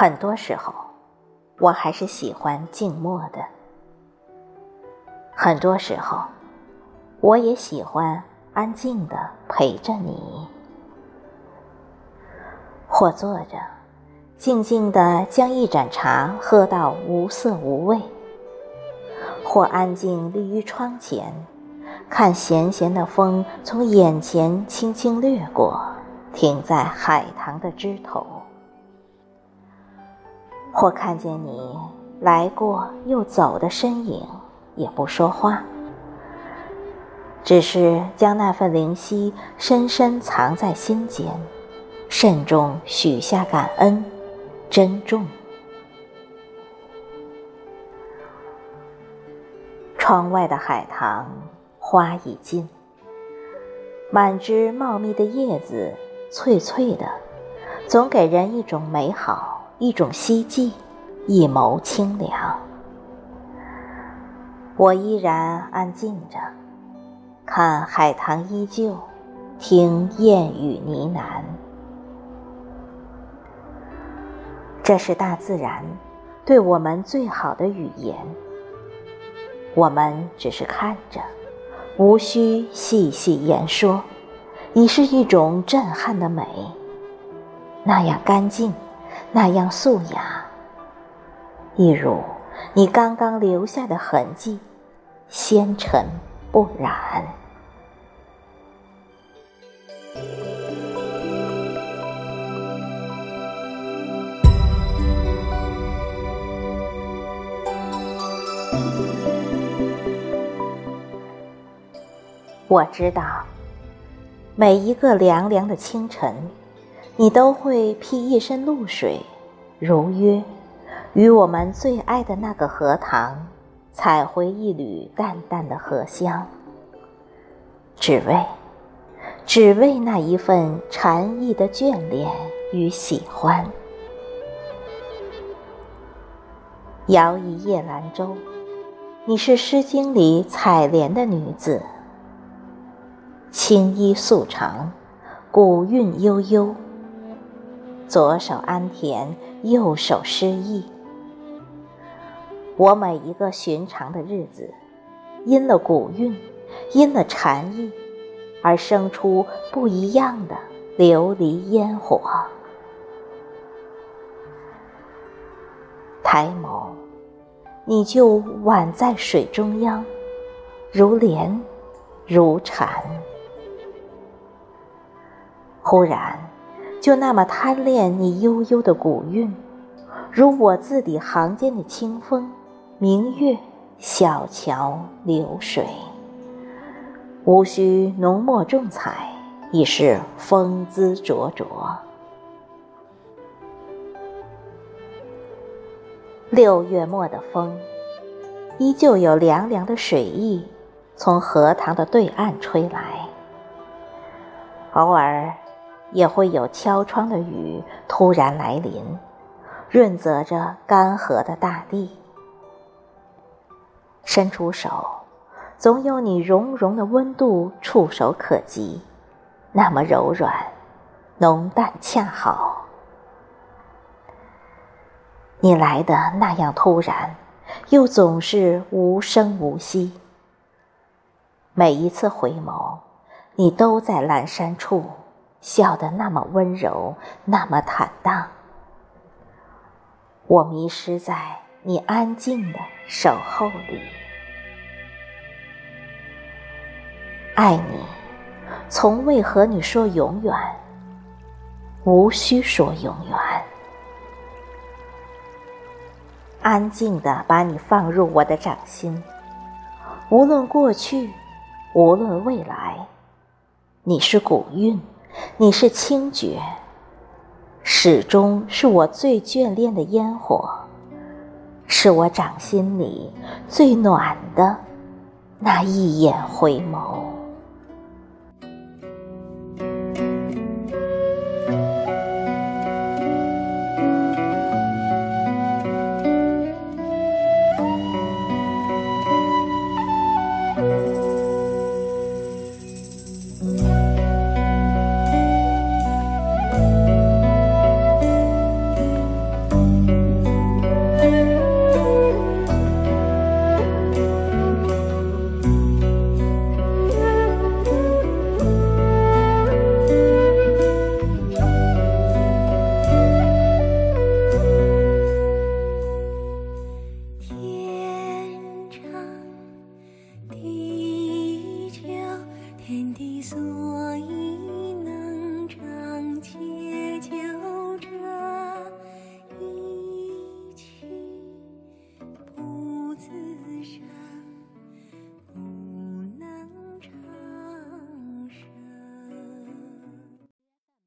很多时候，我还是喜欢静默的。很多时候，我也喜欢安静的陪着你，或坐着，静静的将一盏茶喝到无色无味；或安静立于窗前，看咸咸的风从眼前轻轻掠过，停在海棠的枝头；或看见你来过又走的身影。也不说话，只是将那份灵犀深深藏在心间，慎重许下感恩，珍重。窗外的海棠花已尽，满枝茂密的叶子翠翠的，总给人一种美好，一种希冀，一眸清凉。我依然安静着，看海棠依旧，听燕语呢喃。这是大自然对我们最好的语言。我们只是看着，无需细细言说，已是一种震撼的美。那样干净，那样素雅，一如你刚刚留下的痕迹。纤尘不染。我知道，每一个凉凉的清晨，你都会披一身露水，如约与我们最爱的那个荷塘。采回一缕淡淡的荷香，只为，只为那一份禅意的眷恋与喜欢。摇一叶兰舟，你是《诗经》里采莲的女子，青衣素长，古韵悠悠，左手安田，右手诗意。我每一个寻常的日子，因了古韵，因了禅意，而生出不一样的琉璃烟火。抬眸，你就宛在水中央，如莲，如禅。忽然，就那么贪恋你悠悠的古韵，如我字里行间的清风。明月、小桥流水，无需浓墨重彩，已是风姿灼灼。六月末的风，依旧有凉凉的水意从荷塘的对岸吹来，偶尔也会有敲窗的雨突然来临，润泽着干涸的大地。伸出手，总有你融融的温度触手可及，那么柔软、浓淡恰好。你来的那样突然，又总是无声无息。每一次回眸，你都在阑珊处，笑得那么温柔，那么坦荡。我迷失在。你安静的守候里，爱你，从未和你说永远，无需说永远。安静的把你放入我的掌心，无论过去，无论未来，你是古韵，你是清绝，始终是我最眷恋的烟火。是我掌心里最暖的那一眼回眸。诉。